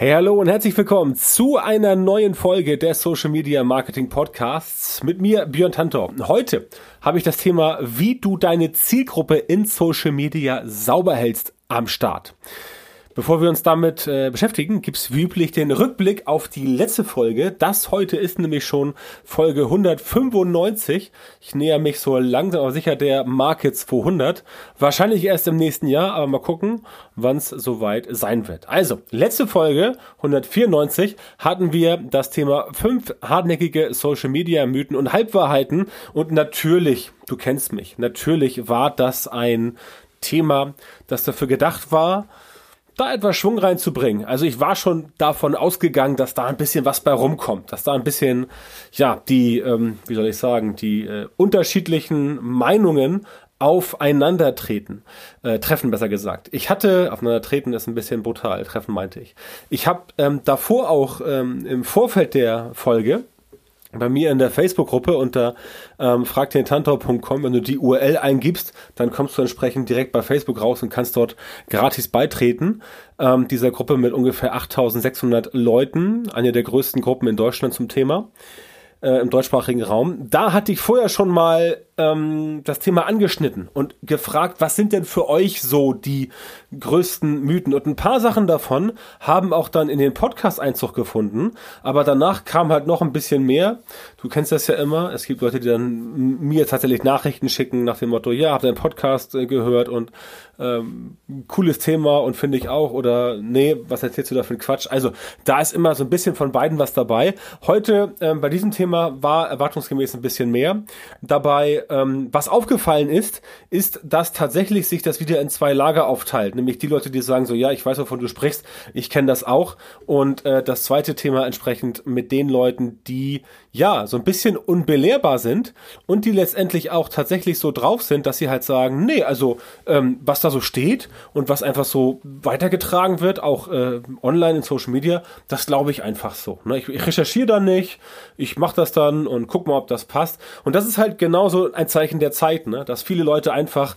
Hey, hallo und herzlich willkommen zu einer neuen Folge der Social Media Marketing Podcasts mit mir, Björn Tantor. Heute habe ich das Thema, wie du deine Zielgruppe in Social Media sauber hältst am Start. Bevor wir uns damit äh, beschäftigen, gibt's wie üblich den Rückblick auf die letzte Folge. Das heute ist nämlich schon Folge 195. Ich näher mich so langsam aber sicher der Marke 200. Wahrscheinlich erst im nächsten Jahr, aber mal gucken, wann es soweit sein wird. Also, letzte Folge 194 hatten wir das Thema fünf hartnäckige Social Media Mythen und Halbwahrheiten und natürlich, du kennst mich, natürlich war das ein Thema, das dafür gedacht war, da etwas Schwung reinzubringen. Also ich war schon davon ausgegangen, dass da ein bisschen was bei rumkommt, dass da ein bisschen, ja, die, ähm, wie soll ich sagen, die äh, unterschiedlichen Meinungen aufeinandertreten, äh, treffen besser gesagt. Ich hatte, aufeinandertreten ist ein bisschen brutal, treffen meinte ich. Ich habe ähm, davor auch ähm, im Vorfeld der Folge bei mir in der Facebook-Gruppe unter ähm, fragdentantor.com, wenn du die URL eingibst, dann kommst du entsprechend direkt bei Facebook raus und kannst dort gratis beitreten. Ähm, dieser Gruppe mit ungefähr 8600 Leuten, eine der größten Gruppen in Deutschland zum Thema, äh, im deutschsprachigen Raum. Da hatte ich vorher schon mal ähm, das Thema angeschnitten und gefragt, was sind denn für euch so die größten Mythen? Und ein paar Sachen davon haben auch dann in den Podcast Einzug gefunden, aber danach kam halt noch ein bisschen mehr. Du kennst das ja immer. Es gibt Leute, die dann mir tatsächlich Nachrichten schicken nach dem Motto, ja, habt ihr einen Podcast äh, gehört und ähm, cooles Thema und finde ich auch oder nee, was erzählst du da für ein Quatsch? Also da ist immer so ein bisschen von beiden was dabei. Heute ähm, bei diesem Thema war erwartungsgemäß ein bisschen mehr dabei ähm, was aufgefallen ist, ist, dass tatsächlich sich das wieder in zwei Lager aufteilt. Nämlich die Leute, die sagen so, ja, ich weiß, wovon du sprichst, ich kenne das auch. Und äh, das zweite Thema entsprechend mit den Leuten, die ja so ein bisschen unbelehrbar sind und die letztendlich auch tatsächlich so drauf sind, dass sie halt sagen, nee, also ähm, was da so steht und was einfach so weitergetragen wird, auch äh, online in Social Media, das glaube ich einfach so. Ne? Ich, ich recherchiere da nicht, ich mache das dann und guck mal, ob das passt. Und das ist halt genauso ein Zeichen der Zeit, ne? dass viele Leute einfach,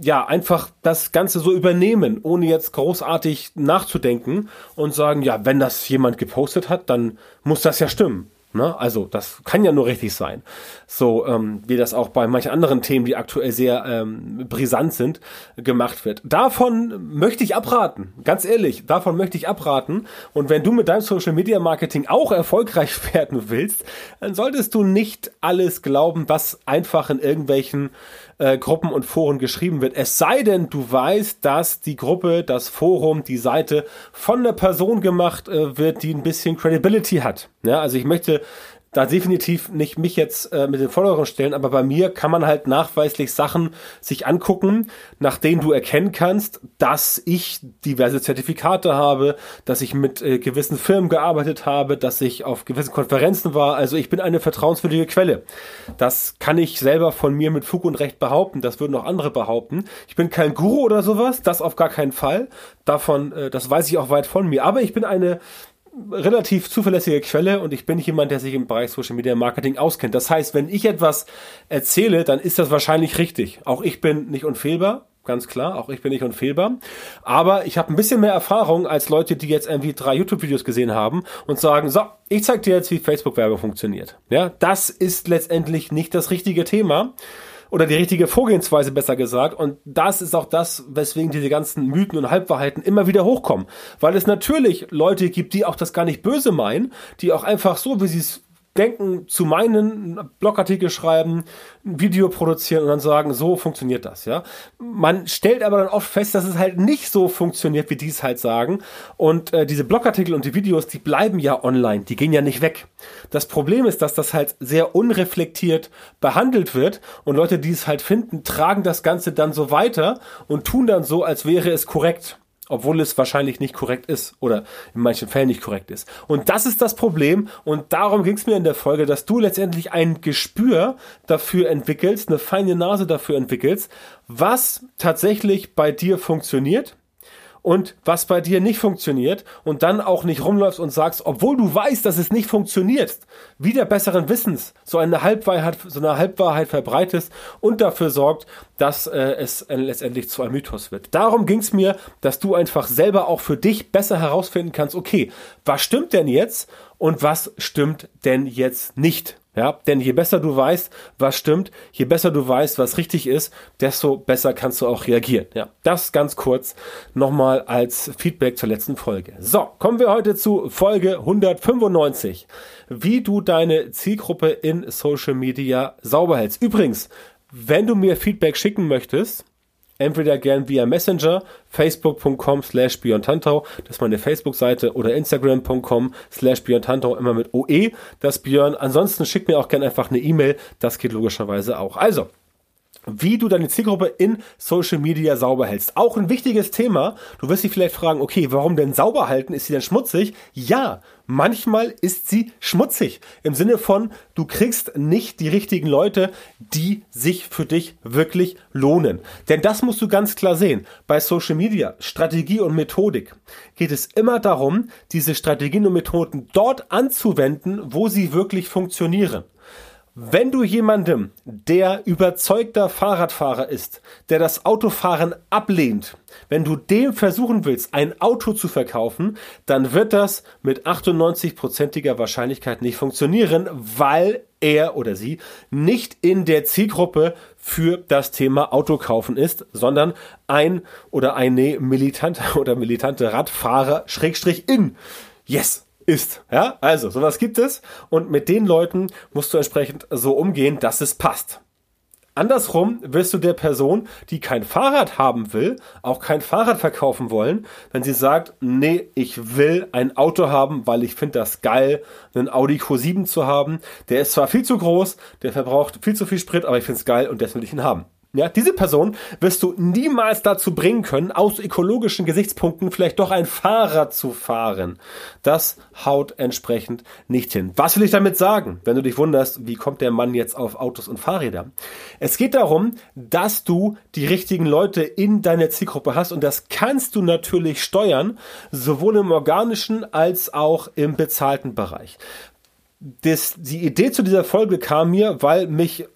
ja, einfach das Ganze so übernehmen, ohne jetzt großartig nachzudenken und sagen, ja, wenn das jemand gepostet hat, dann muss das ja stimmen. Ne? Also das kann ja nur richtig sein. So ähm, wie das auch bei manchen anderen Themen, die aktuell sehr ähm, brisant sind, gemacht wird. Davon möchte ich abraten. Ganz ehrlich, davon möchte ich abraten. Und wenn du mit deinem Social Media Marketing auch erfolgreich werden willst, dann solltest du nicht alles glauben, was einfach in irgendwelchen äh, Gruppen und Foren geschrieben wird. Es sei denn, du weißt, dass die Gruppe, das Forum, die Seite von einer Person gemacht äh, wird, die ein bisschen Credibility hat. Ja, also ich möchte da definitiv nicht mich jetzt äh, mit den Followern stellen, aber bei mir kann man halt nachweislich Sachen sich angucken, nach denen du erkennen kannst, dass ich diverse Zertifikate habe, dass ich mit äh, gewissen Firmen gearbeitet habe, dass ich auf gewissen Konferenzen war. Also ich bin eine vertrauenswürdige Quelle. Das kann ich selber von mir mit Fug und Recht behaupten. Das würden auch andere behaupten. Ich bin kein Guru oder sowas, das auf gar keinen Fall. Davon, äh, das weiß ich auch weit von mir. Aber ich bin eine relativ zuverlässige Quelle und ich bin jemand, der sich im Bereich Social Media Marketing auskennt. Das heißt, wenn ich etwas erzähle, dann ist das wahrscheinlich richtig. Auch ich bin nicht unfehlbar, ganz klar, auch ich bin nicht unfehlbar. Aber ich habe ein bisschen mehr Erfahrung als Leute, die jetzt irgendwie drei YouTube-Videos gesehen haben und sagen, so, ich zeig dir jetzt, wie Facebook-Werbung funktioniert. Ja, das ist letztendlich nicht das richtige Thema oder die richtige Vorgehensweise besser gesagt. Und das ist auch das, weswegen diese ganzen Mythen und Halbwahrheiten immer wieder hochkommen. Weil es natürlich Leute gibt, die auch das gar nicht böse meinen, die auch einfach so, wie sie es denken, zu meinen, Blogartikel schreiben, ein Video produzieren und dann sagen, so funktioniert das, ja. Man stellt aber dann oft fest, dass es halt nicht so funktioniert, wie die es halt sagen. Und äh, diese Blogartikel und die Videos, die bleiben ja online, die gehen ja nicht weg. Das Problem ist, dass das halt sehr unreflektiert behandelt wird und Leute, die es halt finden, tragen das Ganze dann so weiter und tun dann so, als wäre es korrekt obwohl es wahrscheinlich nicht korrekt ist oder in manchen Fällen nicht korrekt ist. Und das ist das Problem und darum ging es mir in der Folge, dass du letztendlich ein Gespür dafür entwickelst, eine feine Nase dafür entwickelst, was tatsächlich bei dir funktioniert und was bei dir nicht funktioniert und dann auch nicht rumläufst und sagst, obwohl du weißt, dass es nicht funktioniert, wieder besseren Wissens so eine Halbwahrheit, so eine Halbwahrheit verbreitest und dafür sorgt, dass äh, es äh, letztendlich zu einem Mythos wird. Darum ging es mir, dass du einfach selber auch für dich besser herausfinden kannst, okay, was stimmt denn jetzt und was stimmt denn jetzt nicht? Ja, denn je besser du weißt, was stimmt, je besser du weißt, was richtig ist, desto besser kannst du auch reagieren. Ja, das ganz kurz nochmal als Feedback zur letzten Folge. So, kommen wir heute zu Folge 195. Wie du deine Zielgruppe in Social Media sauber hältst. Übrigens, wenn du mir Feedback schicken möchtest, entweder gern via Messenger, facebook.com slash björntantau, das ist meine Facebook-Seite, oder instagram.com slash björntantau, immer mit OE, das Björn. Ansonsten schick mir auch gern einfach eine E-Mail, das geht logischerweise auch. Also, wie du deine Zielgruppe in Social Media sauber hältst. Auch ein wichtiges Thema. Du wirst dich vielleicht fragen, okay, warum denn sauber halten? Ist sie denn schmutzig? Ja, manchmal ist sie schmutzig. Im Sinne von, du kriegst nicht die richtigen Leute, die sich für dich wirklich lohnen. Denn das musst du ganz klar sehen. Bei Social Media, Strategie und Methodik geht es immer darum, diese Strategien und Methoden dort anzuwenden, wo sie wirklich funktionieren. Wenn du jemandem, der überzeugter Fahrradfahrer ist, der das Autofahren ablehnt, wenn du dem versuchen willst, ein Auto zu verkaufen, dann wird das mit 98%iger Wahrscheinlichkeit nicht funktionieren, weil er oder sie nicht in der Zielgruppe für das Thema Autokaufen ist, sondern ein oder eine militante oder militante Radfahrer Schrägstrich in. Yes, ist. Ja, also sowas gibt es und mit den Leuten musst du entsprechend so umgehen, dass es passt. Andersrum wirst du der Person, die kein Fahrrad haben will, auch kein Fahrrad verkaufen wollen, wenn sie sagt, nee, ich will ein Auto haben, weil ich finde das geil, einen Audi Q7 zu haben. Der ist zwar viel zu groß, der verbraucht viel zu viel Sprit, aber ich finde es geil und deswegen will ich ihn haben. Ja, diese Person wirst du niemals dazu bringen können, aus ökologischen Gesichtspunkten vielleicht doch ein Fahrrad zu fahren. Das haut entsprechend nicht hin. Was will ich damit sagen, wenn du dich wunderst, wie kommt der Mann jetzt auf Autos und Fahrräder? Es geht darum, dass du die richtigen Leute in deiner Zielgruppe hast und das kannst du natürlich steuern, sowohl im organischen als auch im bezahlten Bereich. Das, die Idee zu dieser Folge kam mir, weil mich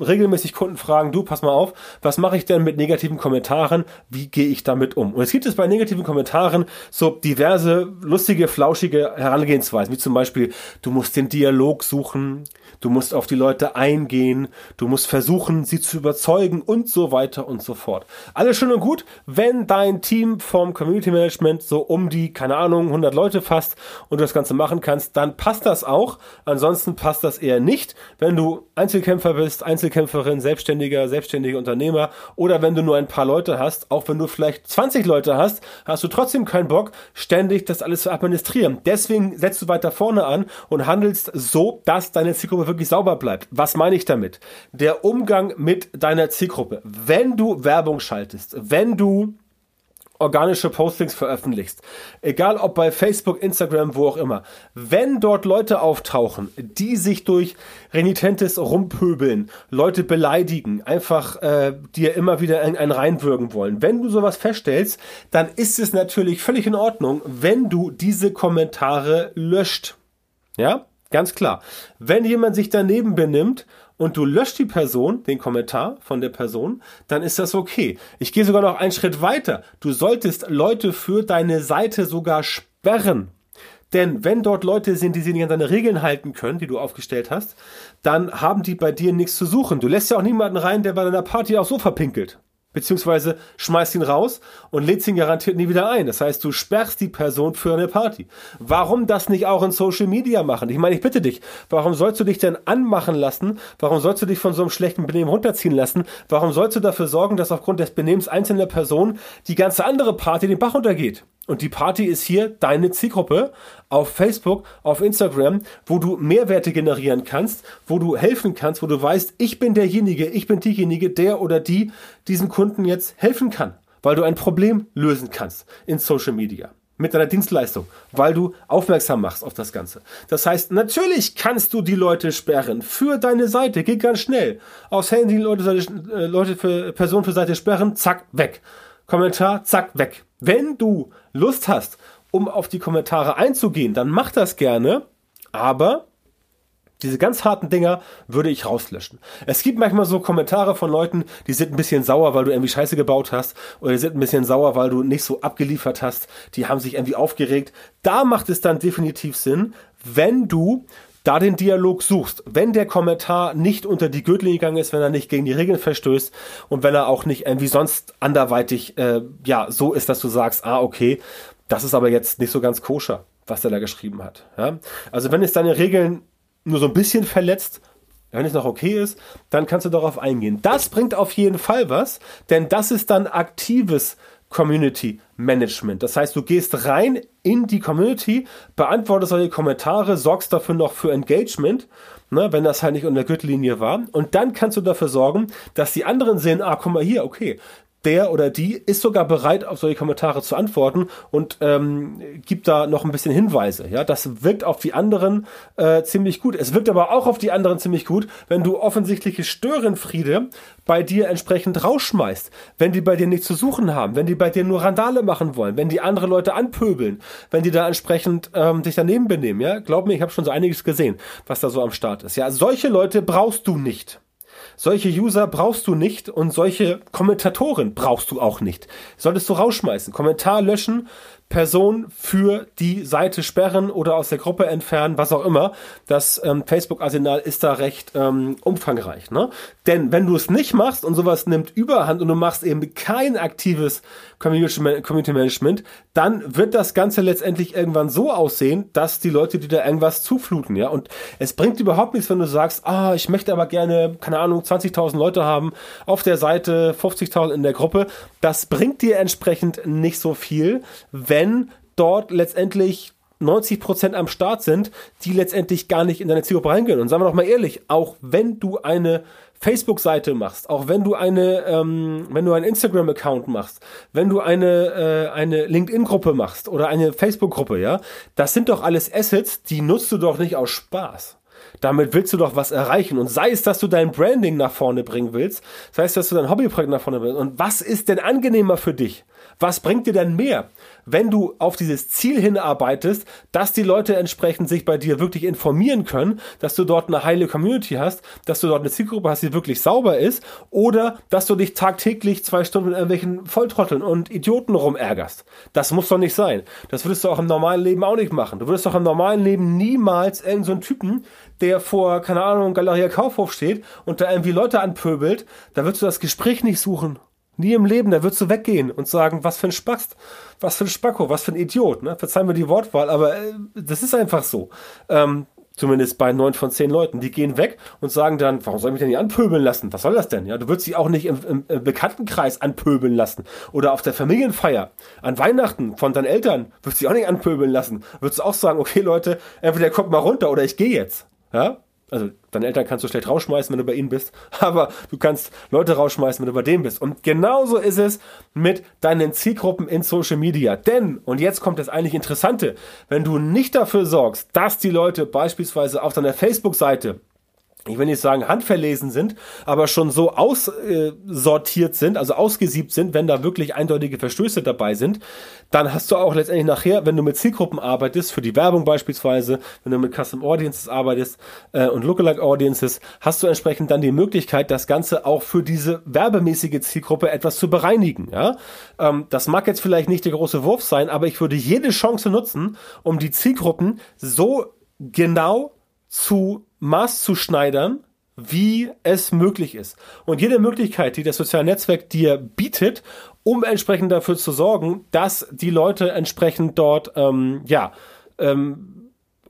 regelmäßig Kunden fragen, du, pass mal auf, was mache ich denn mit negativen Kommentaren? Wie gehe ich damit um? Und es gibt es bei negativen Kommentaren so diverse lustige, flauschige Herangehensweisen, wie zum Beispiel, du musst den Dialog suchen, du musst auf die Leute eingehen, du musst versuchen, sie zu überzeugen und so weiter und so fort. Alles schön und gut, wenn dein Team vom Community Management so um die, keine Ahnung, 100 Leute fasst und du das Ganze machen kannst, dann passt das auch. Ansonsten passt das eher nicht. Wenn du Einzelkämpfer bist, bist Einzelkämpferin, Selbstständiger, selbstständiger Unternehmer oder wenn du nur ein paar Leute hast, auch wenn du vielleicht 20 Leute hast, hast du trotzdem keinen Bock, ständig das alles zu administrieren. Deswegen setzt du weiter vorne an und handelst so, dass deine Zielgruppe wirklich sauber bleibt. Was meine ich damit? Der Umgang mit deiner Zielgruppe. Wenn du Werbung schaltest, wenn du organische Postings veröffentlichst, egal ob bei Facebook, Instagram, wo auch immer, wenn dort Leute auftauchen, die sich durch renitentes Rumpöbeln, Leute beleidigen, einfach äh, dir immer wieder ein, ein reinwürgen wollen, wenn du sowas feststellst, dann ist es natürlich völlig in Ordnung, wenn du diese Kommentare löscht. Ja, ganz klar. Wenn jemand sich daneben benimmt und du löscht die Person, den Kommentar von der Person, dann ist das okay. Ich gehe sogar noch einen Schritt weiter. Du solltest Leute für deine Seite sogar sperren. Denn wenn dort Leute sind, die sich nicht an deine Regeln halten können, die du aufgestellt hast, dann haben die bei dir nichts zu suchen. Du lässt ja auch niemanden rein, der bei deiner Party auch so verpinkelt beziehungsweise schmeißt ihn raus und lädst ihn garantiert nie wieder ein. Das heißt, du sperrst die Person für eine Party. Warum das nicht auch in Social Media machen? Ich meine, ich bitte dich, warum sollst du dich denn anmachen lassen? Warum sollst du dich von so einem schlechten Benehmen runterziehen lassen? Warum sollst du dafür sorgen, dass aufgrund des Benehmens einzelner Personen die ganze andere Party den Bach runtergeht? Und die Party ist hier deine Zielgruppe auf Facebook, auf Instagram, wo du Mehrwerte generieren kannst, wo du helfen kannst, wo du weißt, ich bin derjenige, ich bin diejenige, der oder die diesem Kunden jetzt helfen kann, weil du ein Problem lösen kannst in Social Media mit deiner Dienstleistung, weil du aufmerksam machst auf das Ganze. Das heißt, natürlich kannst du die Leute sperren für deine Seite, geht ganz schnell. Aufs Handy Leute, äh, Leute für Person für Seite sperren, zack, weg Kommentar, zack, weg. Wenn du Lust hast, um auf die Kommentare einzugehen, dann mach das gerne, aber diese ganz harten Dinger würde ich rauslöschen. Es gibt manchmal so Kommentare von Leuten, die sind ein bisschen sauer, weil du irgendwie Scheiße gebaut hast, oder die sind ein bisschen sauer, weil du nicht so abgeliefert hast. Die haben sich irgendwie aufgeregt. Da macht es dann definitiv Sinn, wenn du da den Dialog suchst, wenn der Kommentar nicht unter die Gürtellinie gegangen ist, wenn er nicht gegen die Regeln verstößt und wenn er auch nicht irgendwie sonst anderweitig äh, ja so ist, dass du sagst, ah okay, das ist aber jetzt nicht so ganz koscher, was der da geschrieben hat. Ja? Also wenn es deine Regeln nur so ein bisschen verletzt, wenn es noch okay ist, dann kannst du darauf eingehen. Das bringt auf jeden Fall was, denn das ist dann aktives Community Management. Das heißt, du gehst rein in die Community, beantwortest solche Kommentare, sorgst dafür noch für Engagement, ne, wenn das halt nicht unter der Gürtellinie war. Und dann kannst du dafür sorgen, dass die anderen sehen, ah, guck mal hier, okay, der oder die ist sogar bereit, auf solche Kommentare zu antworten und ähm, gibt da noch ein bisschen Hinweise. Ja, das wirkt auf die anderen äh, ziemlich gut. Es wirkt aber auch auf die anderen ziemlich gut, wenn du offensichtliche Störenfriede bei dir entsprechend rausschmeißt, wenn die bei dir nichts zu suchen haben, wenn die bei dir nur Randale machen wollen, wenn die andere Leute anpöbeln, wenn die da entsprechend ähm, sich daneben benehmen. Ja, glaub mir, ich habe schon so einiges gesehen, was da so am Start ist. Ja, solche Leute brauchst du nicht. Solche User brauchst du nicht und solche Kommentatoren brauchst du auch nicht. Solltest du rausschmeißen. Kommentar löschen, Person für die Seite sperren oder aus der Gruppe entfernen, was auch immer. Das ähm, Facebook-Arsenal ist da recht ähm, umfangreich. Ne? Denn wenn du es nicht machst und sowas nimmt Überhand und du machst eben kein aktives Community Management, dann wird das Ganze letztendlich irgendwann so aussehen, dass die Leute dir da irgendwas zufluten. Ja? Und es bringt überhaupt nichts, wenn du sagst, ah, ich möchte aber gerne, keine Ahnung, 20.000 Leute haben auf der Seite, 50.000 in der Gruppe. Das bringt dir entsprechend nicht so viel, wenn wenn dort letztendlich 90 Prozent am Start sind, die letztendlich gar nicht in deine Zielgruppe reingehen. Und sagen wir doch mal ehrlich, auch wenn du eine Facebook-Seite machst, auch wenn du eine, ähm, wenn du einen Instagram-Account machst, wenn du eine, äh, eine LinkedIn-Gruppe machst oder eine Facebook-Gruppe, ja, das sind doch alles Assets, die nutzt du doch nicht aus Spaß. Damit willst du doch was erreichen. Und sei es, dass du dein Branding nach vorne bringen willst, sei es, dass du dein Hobbyprojekt nach vorne bringst. Und was ist denn angenehmer für dich? Was bringt dir denn mehr? Wenn du auf dieses Ziel hinarbeitest, dass die Leute entsprechend sich bei dir wirklich informieren können, dass du dort eine heile Community hast, dass du dort eine Zielgruppe hast, die wirklich sauber ist, oder dass du dich tagtäglich zwei Stunden mit irgendwelchen Volltrotteln und Idioten rumärgerst. Das muss doch nicht sein. Das würdest du auch im normalen Leben auch nicht machen. Du würdest doch im normalen Leben niemals irgendeinen so Typen, der vor, keine Ahnung, Galeria Kaufhof steht und da irgendwie Leute anpöbelt, da würdest du das Gespräch nicht suchen. Nie im Leben, da würdest du weggehen und sagen, was für ein Spast, was für ein Spacko, was für ein Idiot. Ne? Verzeihen wir die Wortwahl, aber äh, das ist einfach so. Ähm, zumindest bei neun von zehn Leuten. Die gehen weg und sagen dann, warum soll ich mich denn nicht anpöbeln lassen? Was soll das denn? Ja, du würdest sie auch nicht im, im, im Bekanntenkreis anpöbeln lassen. Oder auf der Familienfeier, an Weihnachten von deinen Eltern, würdest du sie auch nicht anpöbeln lassen. Würdest du auch sagen, okay Leute, entweder kommt mal runter oder ich gehe jetzt. Ja? Also deine Eltern kannst du schlecht rausschmeißen, wenn du bei ihnen bist, aber du kannst Leute rausschmeißen, wenn du bei denen bist. Und genauso ist es mit deinen Zielgruppen in Social Media. Denn, und jetzt kommt das eigentlich Interessante, wenn du nicht dafür sorgst, dass die Leute beispielsweise auf deiner Facebook-Seite ich will nicht sagen handverlesen sind, aber schon so aussortiert sind, also ausgesiebt sind, wenn da wirklich eindeutige Verstöße dabei sind, dann hast du auch letztendlich nachher, wenn du mit Zielgruppen arbeitest, für die Werbung beispielsweise, wenn du mit Custom Audiences arbeitest äh, und Lookalike Audiences, hast du entsprechend dann die Möglichkeit, das Ganze auch für diese werbemäßige Zielgruppe etwas zu bereinigen. Ja? Ähm, das mag jetzt vielleicht nicht der große Wurf sein, aber ich würde jede Chance nutzen, um die Zielgruppen so genau zu Maß zu schneidern, wie es möglich ist. Und jede Möglichkeit, die das soziale Netzwerk dir bietet, um entsprechend dafür zu sorgen, dass die Leute entsprechend dort, ähm, ja, ähm,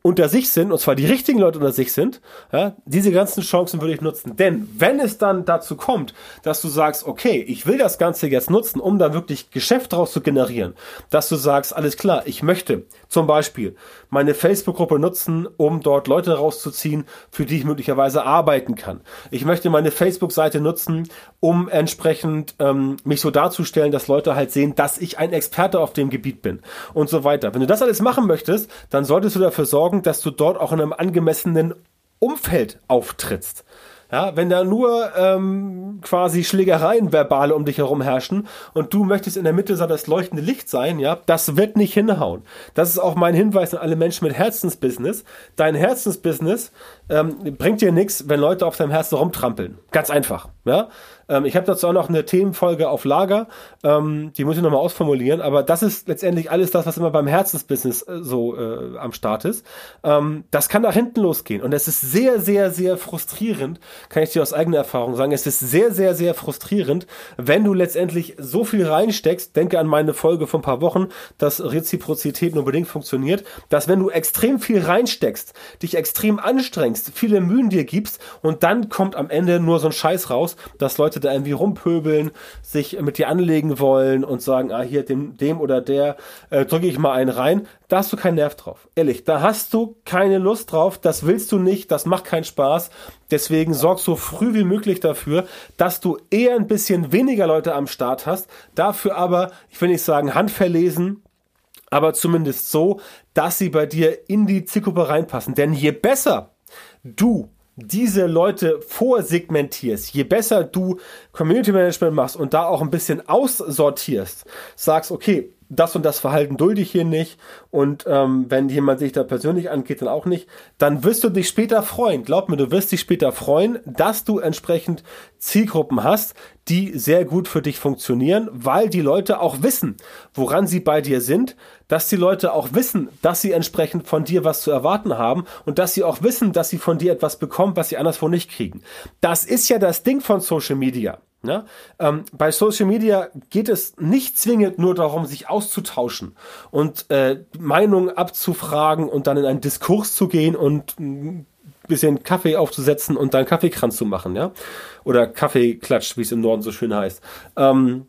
unter sich sind, und zwar die richtigen Leute unter sich sind, ja, diese ganzen Chancen würde ich nutzen. Denn wenn es dann dazu kommt, dass du sagst, okay, ich will das Ganze jetzt nutzen, um da wirklich Geschäft draus zu generieren, dass du sagst, alles klar, ich möchte zum Beispiel meine Facebook-Gruppe nutzen, um dort Leute rauszuziehen, für die ich möglicherweise arbeiten kann. Ich möchte meine Facebook-Seite nutzen, um entsprechend ähm, mich so darzustellen, dass Leute halt sehen, dass ich ein Experte auf dem Gebiet bin und so weiter. Wenn du das alles machen möchtest, dann solltest du dafür sorgen, sorgen, dass du dort auch in einem angemessenen Umfeld auftrittst. Ja, wenn da nur ähm, quasi Schlägereien verbale um dich herum herrschen und du möchtest in der Mitte das leuchtende Licht sein, ja, das wird nicht hinhauen. Das ist auch mein Hinweis an alle Menschen mit Herzensbusiness. Dein Herzensbusiness ähm, bringt dir nichts, wenn Leute auf deinem Herzen rumtrampeln. Ganz einfach. Ja? Ähm, ich habe dazu auch noch eine Themenfolge auf Lager, ähm, die muss ich nochmal ausformulieren, aber das ist letztendlich alles das, was immer beim Herzensbusiness äh, so äh, am Start ist. Ähm, das kann nach hinten losgehen und es ist sehr, sehr, sehr frustrierend, kann ich dir aus eigener Erfahrung sagen, es ist sehr, sehr, sehr frustrierend, wenn du letztendlich so viel reinsteckst, denke an meine Folge von ein paar Wochen, dass Reziprozität nur bedingt funktioniert, dass wenn du extrem viel reinsteckst, dich extrem anstrengst, viele Mühen dir gibst und dann kommt am Ende nur so ein Scheiß raus, dass Leute da irgendwie rumpöbeln, sich mit dir anlegen wollen und sagen, ah, hier dem, dem oder der äh, drücke ich mal einen rein. Da hast du keinen Nerv drauf. Ehrlich, da hast du keine Lust drauf, das willst du nicht, das macht keinen Spaß. Deswegen sorg so früh wie möglich dafür, dass du eher ein bisschen weniger Leute am Start hast, dafür aber, ich will nicht sagen handverlesen, aber zumindest so, dass sie bei dir in die Zielgruppe reinpassen. Denn je besser du diese Leute vorsegmentierst, je besser du Community Management machst und da auch ein bisschen aussortierst, sagst, okay, das und das Verhalten dulde ich hier nicht und ähm, wenn jemand sich da persönlich angeht, dann auch nicht, dann wirst du dich später freuen. Glaub mir, du wirst dich später freuen, dass du entsprechend Zielgruppen hast, die sehr gut für dich funktionieren, weil die Leute auch wissen, woran sie bei dir sind, dass die Leute auch wissen, dass sie entsprechend von dir was zu erwarten haben und dass sie auch wissen, dass sie von dir etwas bekommen, was sie anderswo nicht kriegen. Das ist ja das Ding von Social Media. Ne? Ähm, bei Social Media geht es nicht zwingend nur darum, sich auszutauschen und äh, Meinungen abzufragen und dann in einen Diskurs zu gehen und ein bisschen Kaffee aufzusetzen und dann Kaffeekranz zu machen, ja? Oder Kaffeeklatsch, wie es im Norden so schön heißt. Ähm,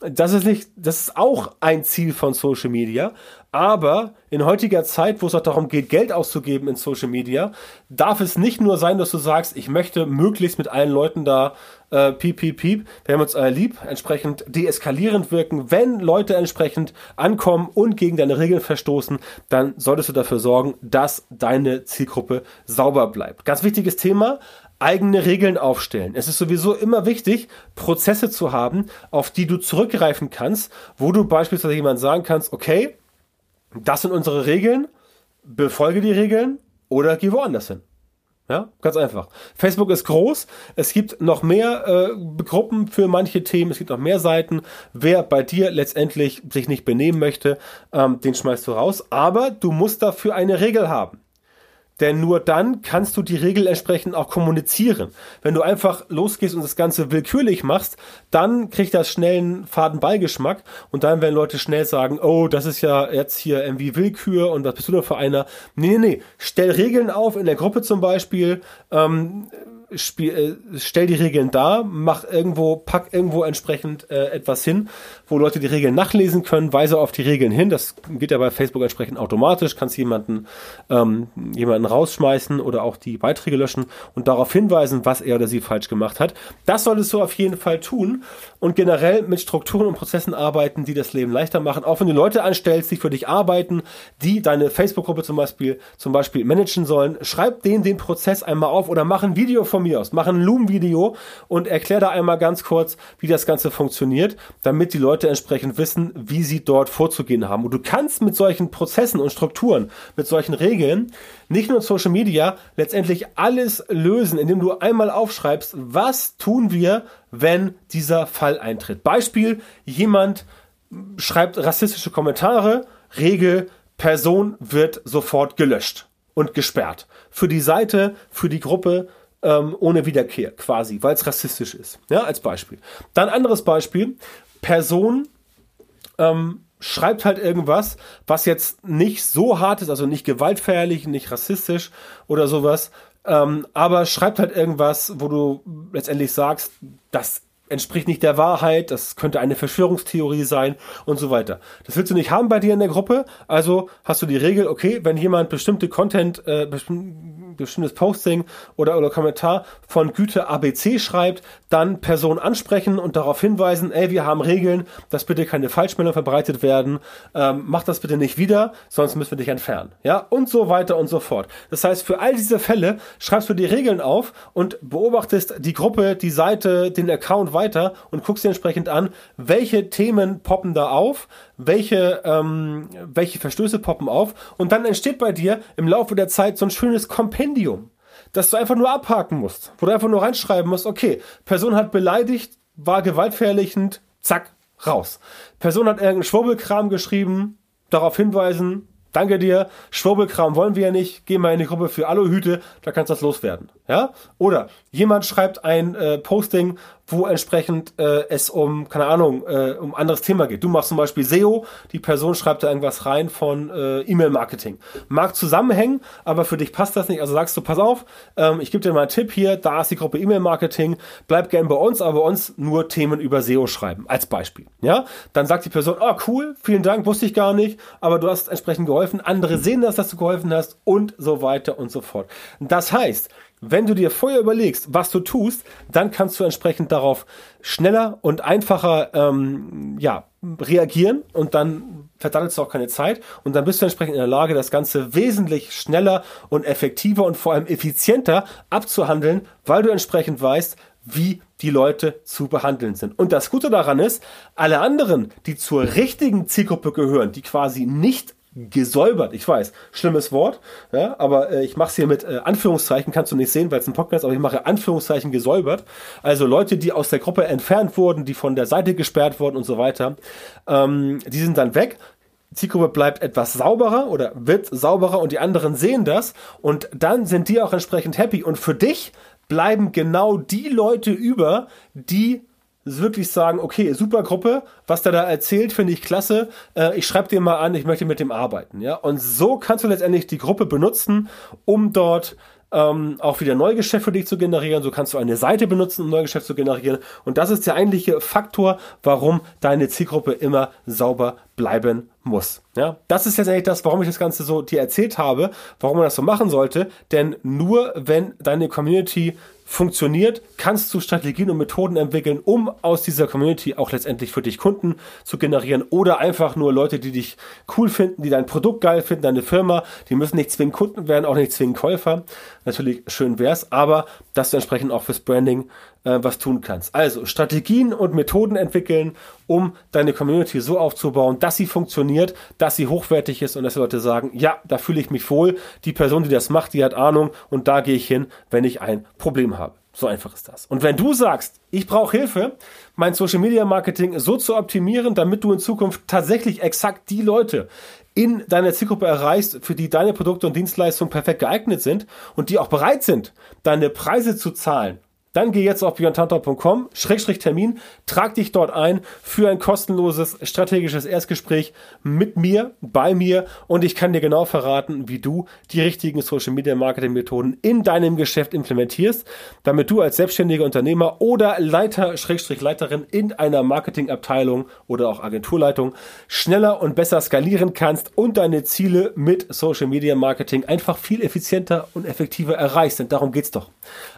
das ist nicht, das ist auch ein Ziel von Social Media. Aber in heutiger Zeit, wo es auch darum geht, Geld auszugeben in Social Media, darf es nicht nur sein, dass du sagst, ich möchte möglichst mit allen Leuten da äh, piep, piep, piep, wir haben uns alle lieb, entsprechend deeskalierend wirken. Wenn Leute entsprechend ankommen und gegen deine Regeln verstoßen, dann solltest du dafür sorgen, dass deine Zielgruppe sauber bleibt. Ganz wichtiges Thema, eigene Regeln aufstellen. Es ist sowieso immer wichtig, Prozesse zu haben, auf die du zurückgreifen kannst, wo du beispielsweise jemand sagen kannst, okay, das sind unsere Regeln, befolge die Regeln oder geh woanders hin. Ja, ganz einfach. Facebook ist groß. Es gibt noch mehr äh, Gruppen für manche Themen. Es gibt noch mehr Seiten. Wer bei dir letztendlich sich nicht benehmen möchte, ähm, den schmeißt du raus. Aber du musst dafür eine Regel haben. Denn nur dann kannst du die Regel entsprechend auch kommunizieren. Wenn du einfach losgehst und das Ganze willkürlich machst, dann kriegt das schnell einen faden Beigeschmack und dann werden Leute schnell sagen, oh, das ist ja jetzt hier irgendwie Willkür und was bist du da für einer? Nee, nee, nee. Stell Regeln auf in der Gruppe zum Beispiel. Ähm, spiel, äh, stell die Regeln dar, mach irgendwo, pack irgendwo entsprechend äh, etwas hin, wo Leute die Regeln nachlesen können, weise auf die Regeln hin. Das geht ja bei Facebook entsprechend automatisch. Kannst jemanden ähm, jemanden rausschmeißen oder auch die Beiträge löschen und darauf hinweisen, was er oder sie falsch gemacht hat. Das solltest du auf jeden Fall tun und generell mit Strukturen und Prozessen arbeiten, die das Leben leichter machen. Auch wenn du Leute anstellst, die für dich arbeiten, die deine Facebook-Gruppe zum Beispiel zum Beispiel managen sollen, schreib denen den Prozess einmal auf oder mach ein Video von mir aus, mach ein Loom-Video und erklär da einmal ganz kurz, wie das Ganze funktioniert, damit die Leute entsprechend wissen, wie sie dort vorzugehen haben. Und du kannst mit solchen Prozessen und Strukturen, mit solchen Regeln, nicht nur Social Media, letztendlich alles lösen, indem du einmal aufschreibst, was tun wir, wenn dieser Fall eintritt. Beispiel, jemand schreibt rassistische Kommentare, Regel, Person wird sofort gelöscht und gesperrt. Für die Seite, für die Gruppe, ähm, ohne Wiederkehr quasi, weil es rassistisch ist. Ja, als Beispiel. Dann anderes Beispiel. Person ähm, schreibt halt irgendwas, was jetzt nicht so hart ist, also nicht gewaltfährlich, nicht rassistisch oder sowas, ähm, aber schreibt halt irgendwas, wo du letztendlich sagst, das entspricht nicht der Wahrheit, das könnte eine Verschwörungstheorie sein und so weiter. Das willst du nicht haben bei dir in der Gruppe, also hast du die Regel, okay, wenn jemand bestimmte Content, äh, bestimmtes Posting oder, oder Kommentar von Güte ABC schreibt, dann Person ansprechen und darauf hinweisen, ey, wir haben Regeln, dass bitte keine Falschmeldungen verbreitet werden, ähm, mach das bitte nicht wieder, sonst müssen wir dich entfernen. Ja, und so weiter und so fort. Das heißt, für all diese Fälle schreibst du die Regeln auf und beobachtest die Gruppe, die Seite, den Account weiter und guckst dir entsprechend an, welche Themen poppen da auf, welche, ähm, welche Verstöße poppen auf und dann entsteht bei dir im Laufe der Zeit so ein schönes Kompendium, das du einfach nur abhaken musst, wo du einfach nur reinschreiben musst, okay, Person hat beleidigt, war gewaltverherrlichend, zack, raus. Person hat irgendeinen Schwurbelkram geschrieben, darauf hinweisen, danke dir, Schwurbelkram wollen wir ja nicht, geh mal in die Gruppe für Aluhüte, da kannst du das loswerden. Ja? Oder jemand schreibt ein äh, Posting, wo entsprechend äh, es um, keine Ahnung, äh, um anderes Thema geht. Du machst zum Beispiel SEO, die Person schreibt da irgendwas rein von äh, E-Mail-Marketing. Mag zusammenhängen, aber für dich passt das nicht. Also sagst du, pass auf, ähm, ich gebe dir mal einen Tipp hier, da ist die Gruppe E-Mail-Marketing, bleib gern bei uns, aber bei uns nur Themen über SEO schreiben, als Beispiel. Ja, dann sagt die Person, oh cool, vielen Dank, wusste ich gar nicht, aber du hast entsprechend geholfen, andere sehen das, dass du geholfen hast und so weiter und so fort. Das heißt, wenn du dir vorher überlegst, was du tust, dann kannst du entsprechend darauf schneller und einfacher ähm, ja, reagieren und dann verdattelst du auch keine Zeit und dann bist du entsprechend in der Lage, das Ganze wesentlich schneller und effektiver und vor allem effizienter abzuhandeln, weil du entsprechend weißt, wie die Leute zu behandeln sind. Und das Gute daran ist, alle anderen, die zur richtigen Zielgruppe gehören, die quasi nicht gesäubert. Ich weiß, schlimmes Wort, ja, aber äh, ich mache es hier mit äh, Anführungszeichen, kannst du nicht sehen, weil es ein Podcast ist, aber ich mache Anführungszeichen gesäubert. Also Leute, die aus der Gruppe entfernt wurden, die von der Seite gesperrt wurden und so weiter, ähm, die sind dann weg. Zielgruppe bleibt etwas sauberer oder wird sauberer und die anderen sehen das und dann sind die auch entsprechend happy. Und für dich bleiben genau die Leute über, die wirklich sagen, okay, super Gruppe, was der da erzählt, finde ich klasse. Äh, ich schreibe dir mal an, ich möchte mit dem arbeiten. Ja? Und so kannst du letztendlich die Gruppe benutzen, um dort ähm, auch wieder Neugeschäft für dich zu generieren. So kannst du eine Seite benutzen, um Neugeschäft zu generieren. Und das ist der eigentliche Faktor, warum deine Zielgruppe immer sauber bleiben muss. Ja, das ist letztendlich das, warum ich das Ganze so dir erzählt habe, warum man das so machen sollte. Denn nur wenn deine Community funktioniert, kannst du Strategien und Methoden entwickeln, um aus dieser Community auch letztendlich für dich Kunden zu generieren oder einfach nur Leute, die dich cool finden, die dein Produkt geil finden, deine Firma, die müssen nicht zwingend Kunden werden, auch nicht zwingend Käufer. Natürlich schön wär's, aber dass du entsprechend auch fürs Branding äh, was tun kannst. Also Strategien und Methoden entwickeln, um deine Community so aufzubauen, dass sie funktioniert, dass sie hochwertig ist und dass Leute sagen, ja, da fühle ich mich wohl. Die Person, die das macht, die hat Ahnung und da gehe ich hin, wenn ich ein Problem habe. So einfach ist das. Und wenn du sagst, ich brauche Hilfe, mein Social Media Marketing so zu optimieren, damit du in Zukunft tatsächlich exakt die Leute in deiner Zielgruppe erreichst, für die deine Produkte und Dienstleistungen perfekt geeignet sind und die auch bereit sind, deine Preise zu zahlen dann geh jetzt auf björntantau.com, Schrägstrich Termin, trag dich dort ein für ein kostenloses strategisches Erstgespräch mit mir, bei mir und ich kann dir genau verraten, wie du die richtigen Social Media Marketing Methoden in deinem Geschäft implementierst, damit du als selbstständiger Unternehmer oder Leiter, Schrägstrich Leiterin in einer Marketingabteilung oder auch Agenturleitung schneller und besser skalieren kannst und deine Ziele mit Social Media Marketing einfach viel effizienter und effektiver erreichst. Denn darum geht's doch.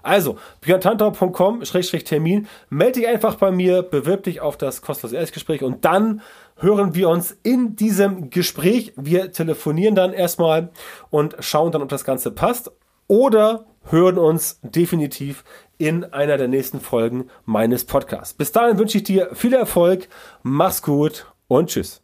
Also, Björn Tantau www.termin. Melde dich einfach bei mir, bewirb dich auf das kostenlose Erstgespräch und dann hören wir uns in diesem Gespräch. Wir telefonieren dann erstmal und schauen dann, ob das Ganze passt oder hören uns definitiv in einer der nächsten Folgen meines Podcasts. Bis dahin wünsche ich dir viel Erfolg, mach's gut und tschüss.